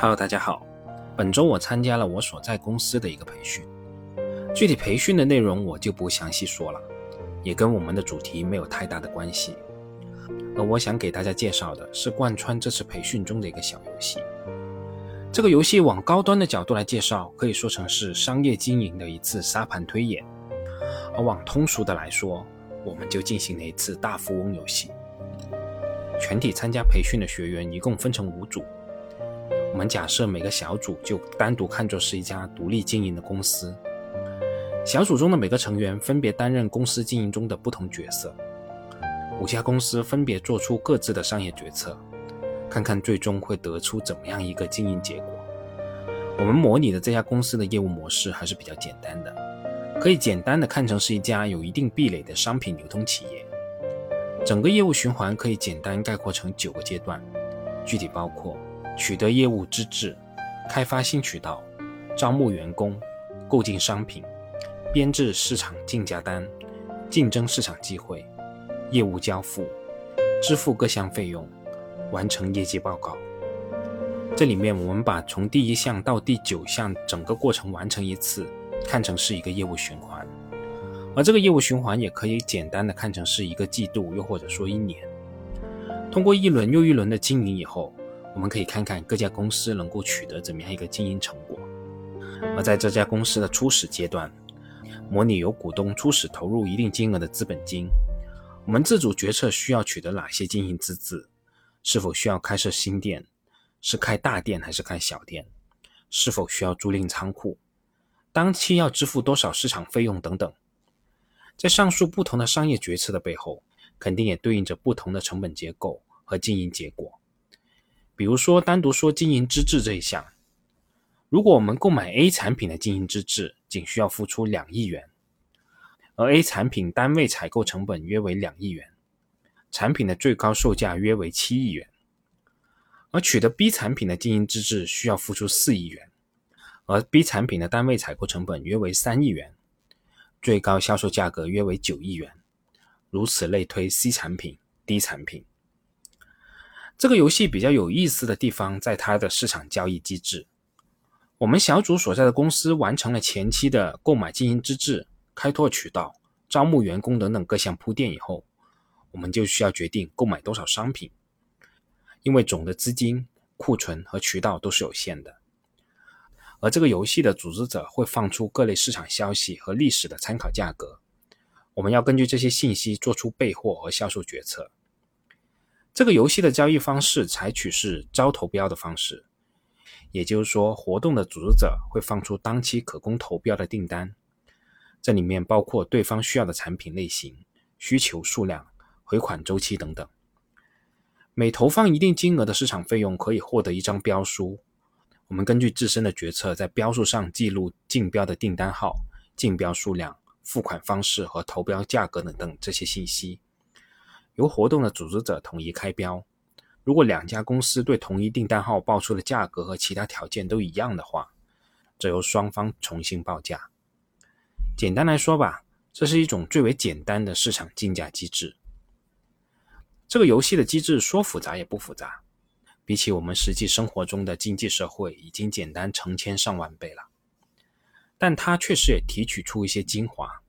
Hello，大家好。本周我参加了我所在公司的一个培训，具体培训的内容我就不详细说了，也跟我们的主题没有太大的关系。而我想给大家介绍的是贯穿这次培训中的一个小游戏。这个游戏往高端的角度来介绍，可以说成是商业经营的一次沙盘推演；而往通俗的来说，我们就进行了一次大富翁游戏。全体参加培训的学员一共分成五组。我们假设每个小组就单独看作是一家独立经营的公司，小组中的每个成员分别担任公司经营中的不同角色，五家公司分别做出各自的商业决策，看看最终会得出怎么样一个经营结果。我们模拟的这家公司的业务模式还是比较简单的，可以简单的看成是一家有一定壁垒的商品流通企业。整个业务循环可以简单概括成九个阶段，具体包括。取得业务资质，开发新渠道，招募员工，购进商品，编制市场竞价单，竞争市场机会，业务交付，支付各项费用，完成业绩报告。这里面我们把从第一项到第九项整个过程完成一次，看成是一个业务循环，而这个业务循环也可以简单的看成是一个季度，又或者说一年。通过一轮又一轮的经营以后。我们可以看看各家公司能够取得怎么样一个经营成果。而在这家公司的初始阶段，模拟由股东初始投入一定金额的资本金，我们自主决策需要取得哪些经营资质，是否需要开设新店，是开大店还是开小店，是否需要租赁仓库，当期要支付多少市场费用等等。在上述不同的商业决策的背后，肯定也对应着不同的成本结构和经营结果。比如说，单独说经营资质这一项，如果我们购买 A 产品的经营资质，仅需要付出两亿元，而 A 产品单位采购成本约为两亿元，产品的最高售价约为七亿元，而取得 B 产品的经营资质需要付出四亿元，而 B 产品的单位采购成本约为三亿元，最高销售价格约为九亿元，如此类推 C 产品、D 产品。这个游戏比较有意思的地方在它的市场交易机制。我们小组所在的公司完成了前期的购买经营资质、开拓渠道、招募员工等等各项铺垫以后，我们就需要决定购买多少商品，因为总的资金、库存和渠道都是有限的。而这个游戏的组织者会放出各类市场消息和历史的参考价格，我们要根据这些信息做出备货和销售决策。这个游戏的交易方式采取是招投标的方式，也就是说，活动的组织者会放出当期可供投标的订单，这里面包括对方需要的产品类型、需求数量、回款周期等等。每投放一定金额的市场费用，可以获得一张标书。我们根据自身的决策，在标书上记录竞标的订单号、竞标数量、付款方式和投标价格等等这些信息。由活动的组织者统一开标。如果两家公司对同一订单号报出的价格和其他条件都一样的话，则由双方重新报价。简单来说吧，这是一种最为简单的市场竞价机制。这个游戏的机制说复杂也不复杂，比起我们实际生活中的经济社会，已经简单成千上万倍了。但它确实也提取出一些精华，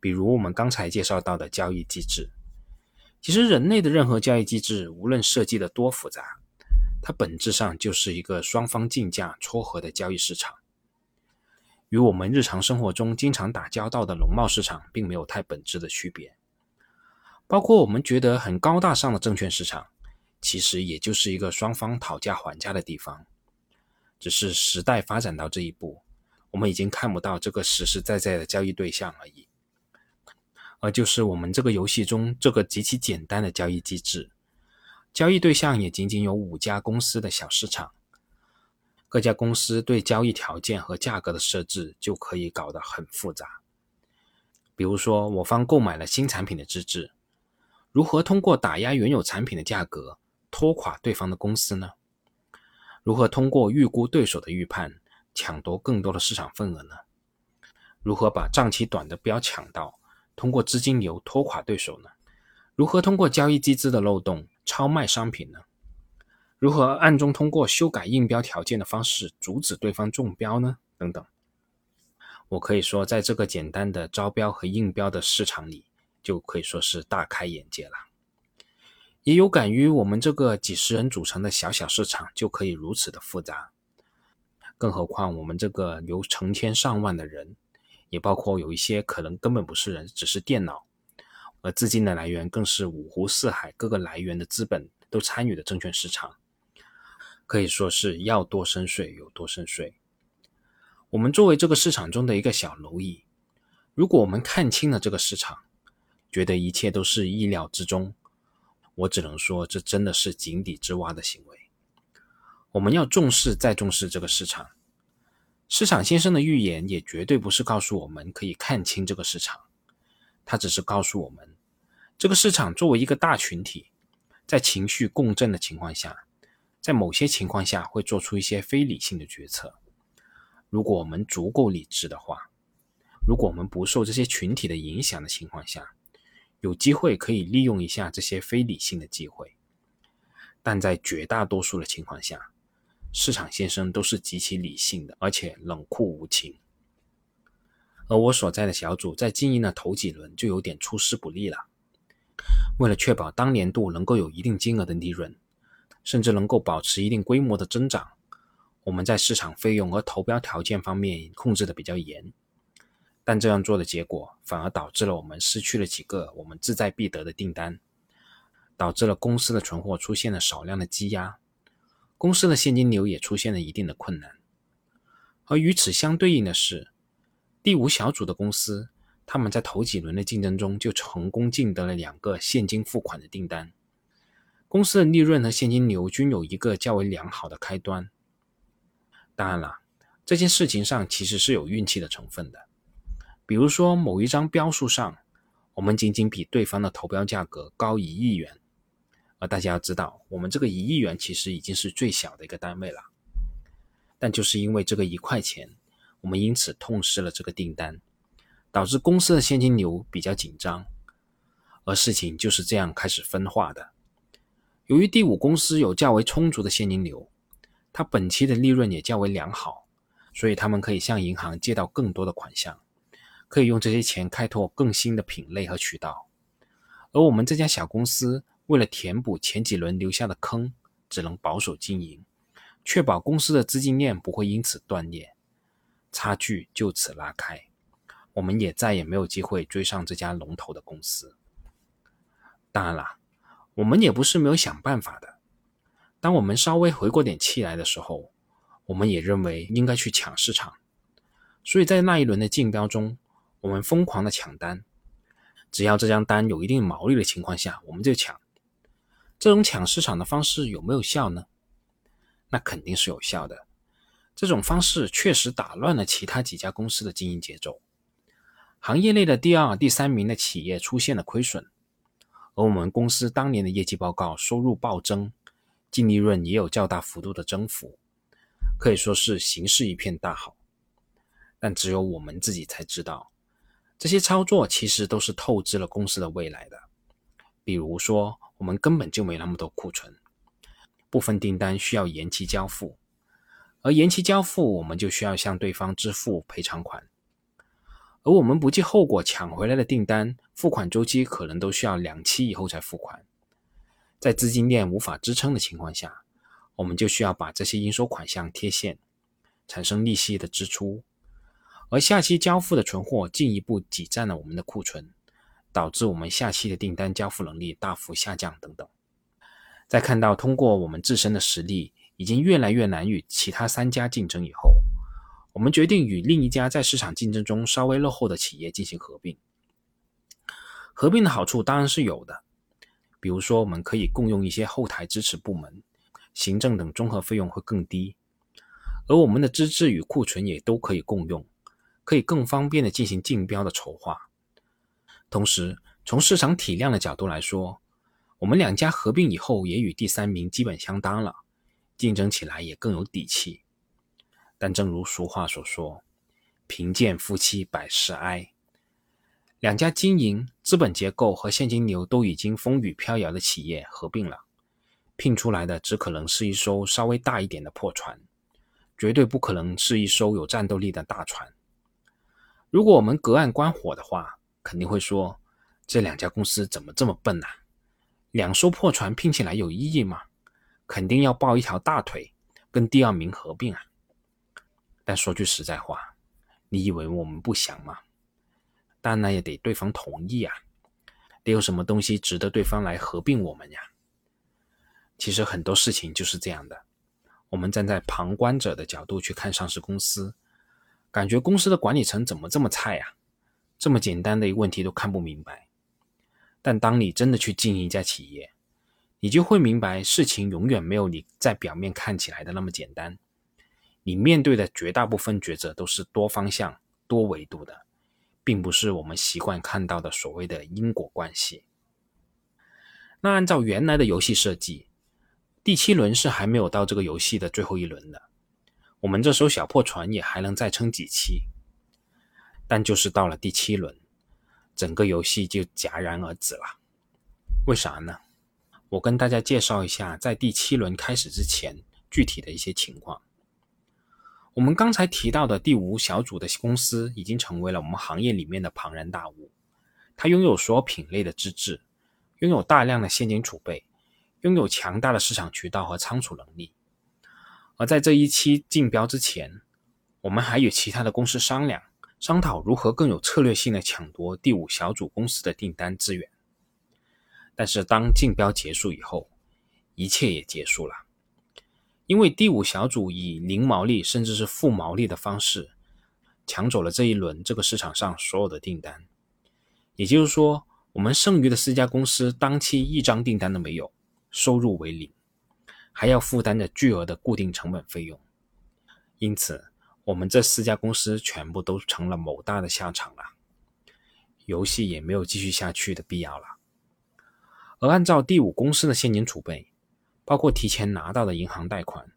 比如我们刚才介绍到的交易机制。其实，人类的任何交易机制，无论设计的多复杂，它本质上就是一个双方竞价撮合的交易市场，与我们日常生活中经常打交道的农贸市场并没有太本质的区别。包括我们觉得很高大上的证券市场，其实也就是一个双方讨价还价的地方。只是时代发展到这一步，我们已经看不到这个实实在在的交易对象而已。而就是我们这个游戏中这个极其简单的交易机制，交易对象也仅仅有五家公司的小市场，各家公司对交易条件和价格的设置就可以搞得很复杂。比如说，我方购买了新产品的资质，如何通过打压原有产品的价格拖垮对方的公司呢？如何通过预估对手的预判抢夺更多的市场份额呢？如何把账期短的标抢到？通过资金流拖垮对手呢？如何通过交易机制的漏洞超卖商品呢？如何暗中通过修改应标条件的方式阻止对方中标呢？等等。我可以说，在这个简单的招标和应标的市场里，就可以说是大开眼界了。也有感于我们这个几十人组成的小小市场就可以如此的复杂，更何况我们这个由成千上万的人，也包括有一些可能根本不是人，只是电脑，而资金的来源更是五湖四海各个来源的资本都参与的证券市场，可以说是要多深邃有多深邃。我们作为这个市场中的一个小蝼蚁，如果我们看清了这个市场，觉得一切都是意料之中，我只能说这真的是井底之蛙的行为。我们要重视再重视这个市场。市场先生的预言也绝对不是告诉我们可以看清这个市场，他只是告诉我们，这个市场作为一个大群体，在情绪共振的情况下，在某些情况下会做出一些非理性的决策。如果我们足够理智的话，如果我们不受这些群体的影响的情况下，有机会可以利用一下这些非理性的机会。但在绝大多数的情况下，市场先生都是极其理性的，而且冷酷无情。而我所在的小组在经营的头几轮就有点出师不利了。为了确保当年度能够有一定金额的利润，甚至能够保持一定规模的增长。我们在市场费用和投标条件方面控制的比较严，但这样做的结果反而导致了我们失去了几个我们志在必得的订单，导致了公司的存货出现了少量的积压，公司的现金流也出现了一定的困难。而与此相对应的是，第五小组的公司，他们在头几轮的竞争中就成功竞得了两个现金付款的订单，公司的利润和现金流均有一个较为良好的开端。当然了，这件事情上其实是有运气的成分的。比如说，某一张标数上，我们仅仅比对方的投标价格高一亿元，大家要知道，我们这个一亿元其实已经是最小的一个单位了。但就是因为这个一块钱，我们因此痛失了这个订单，导致公司的现金流比较紧张，而事情就是这样开始分化的。由于第五公司有较为充足的现金流。它本期的利润也较为良好，所以他们可以向银行借到更多的款项，可以用这些钱开拓更新的品类和渠道。而我们这家小公司为了填补前几轮留下的坑，只能保守经营，确保公司的资金链不会因此断裂，差距就此拉开。我们也再也没有机会追上这家龙头的公司。当然了，我们也不是没有想办法的。当我们稍微回过点气来的时候，我们也认为应该去抢市场，所以在那一轮的竞标中，我们疯狂的抢单，只要这张单有一定毛利的情况下，我们就抢。这种抢市场的方式有没有效呢？那肯定是有效的。这种方式确实打乱了其他几家公司的经营节奏，行业内的第二、第三名的企业出现了亏损，而我们公司当年的业绩报告收入暴增。净利润也有较大幅度的增幅，可以说是形势一片大好。但只有我们自己才知道，这些操作其实都是透支了公司的未来的。比如说，我们根本就没那么多库存，部分订单需要延期交付，而延期交付，我们就需要向对方支付赔偿款，而我们不计后果抢回来的订单，付款周期可能都需要两期以后才付款。在资金链无法支撑的情况下，我们就需要把这些应收款项贴现，产生利息的支出，而下期交付的存货进一步挤占了我们的库存，导致我们下期的订单交付能力大幅下降等等。在看到通过我们自身的实力已经越来越难与其他三家竞争以后，我们决定与另一家在市场竞争中稍微落后的企业进行合并。合并的好处当然是有的。比如说，我们可以共用一些后台支持部门、行政等综合费用会更低，而我们的资质与库存也都可以共用，可以更方便的进行竞标的筹划。同时，从市场体量的角度来说，我们两家合并以后也与第三名基本相当了，竞争起来也更有底气。但正如俗话所说：“贫贱夫妻百事哀。”两家经营、资本结构和现金流都已经风雨飘摇的企业合并了，聘出来的只可能是一艘稍微大一点的破船，绝对不可能是一艘有战斗力的大船。如果我们隔岸观火的话，肯定会说这两家公司怎么这么笨呐？两艘破船拼起来有意义吗？肯定要抱一条大腿跟第二名合并啊！但说句实在话，你以为我们不想吗？但那也得对方同意啊，得有什么东西值得对方来合并我们呀？其实很多事情就是这样的，我们站在旁观者的角度去看上市公司，感觉公司的管理层怎么这么菜呀？这么简单的一个问题都看不明白。但当你真的去经营一家企业，你就会明白，事情永远没有你在表面看起来的那么简单。你面对的绝大部分抉择都是多方向、多维度的，并不是我们习惯看到的所谓的因果关系。那按照原来的游戏设计，第七轮是还没有到这个游戏的最后一轮的，我们这艘小破船也还能再撑几期。但就是到了第七轮，整个游戏就戛然而止了。为啥呢？我跟大家介绍一下，在第七轮开始之前具体的一些情况。我们刚才提到的第五小组的公司已经成为了我们行业里面的庞然大物，它拥有所有品类的资质，拥有大量的现金储备。拥有强大的市场渠道和仓储能力，而在这一期竞标之前，我们还与其他的公司商量，商讨如何更有策略性的抢夺第五小组公司的订单资源。但是当竞标结束以后，一切也结束了，因为第五小组以零毛利甚至是负毛利的方式抢走了这一轮这个市场上所有的订单，也就是说，我们剩余的四家公司当期一张订单都没有。收入为零，还要负担着巨额的固定成本费用，因此我们这四家公司全部都成了某大的下场了，游戏也没有继续下去的必要了。而按照第五公司的现金储备，包括提前拿到的银行贷款，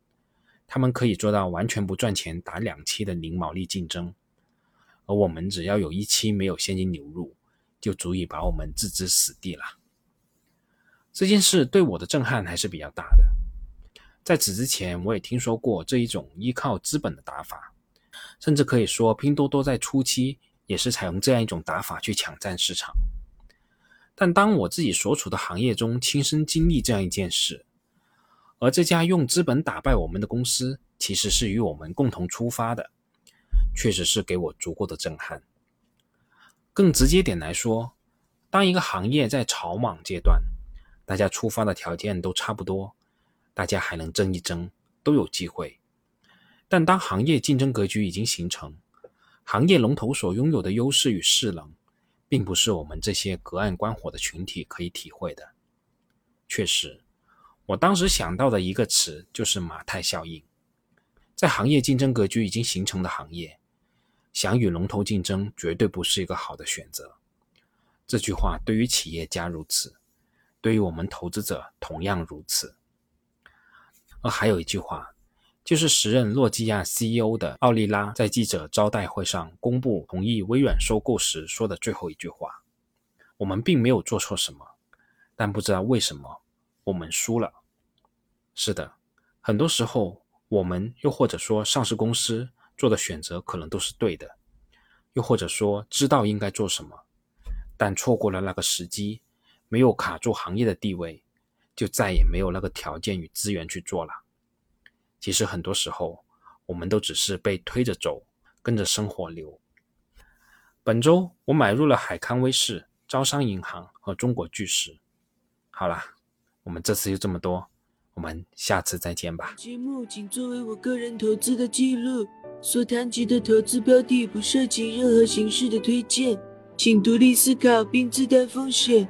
他们可以做到完全不赚钱，打两期的零毛利竞争，而我们只要有一期没有现金流入，就足以把我们置之死地了。这件事对我的震撼还是比较大的。在此之前，我也听说过这一种依靠资本的打法，甚至可以说拼多多在初期也是采用这样一种打法去抢占市场。但当我自己所处的行业中亲身经历这样一件事，而这家用资本打败我们的公司其实是与我们共同出发的，确实是给我足够的震撼。更直接点来说，当一个行业在草莽阶段，大家出发的条件都差不多，大家还能争一争，都有机会。但当行业竞争格局已经形成，行业龙头所拥有的优势与势能，并不是我们这些隔岸观火的群体可以体会的。确实，我当时想到的一个词就是马太效应。在行业竞争格局已经形成的行业，想与龙头竞争，绝对不是一个好的选择。这句话对于企业家如此。对于我们投资者同样如此。而还有一句话，就是时任诺基亚 CEO 的奥利拉在记者招待会上公布同意微软收购时说的最后一句话：“我们并没有做错什么，但不知道为什么我们输了。”是的，很多时候我们又或者说上市公司做的选择可能都是对的，又或者说知道应该做什么，但错过了那个时机。没有卡住行业的地位，就再也没有那个条件与资源去做了。其实很多时候，我们都只是被推着走，跟着生活流。本周我买入了海康威视、招商银行和中国巨石。好啦，我们这次就这么多，我们下次再见吧。节目仅作为我个人投资的记录，所谈及的投资标的不涉及任何形式的推荐，请独立思考并自担风险。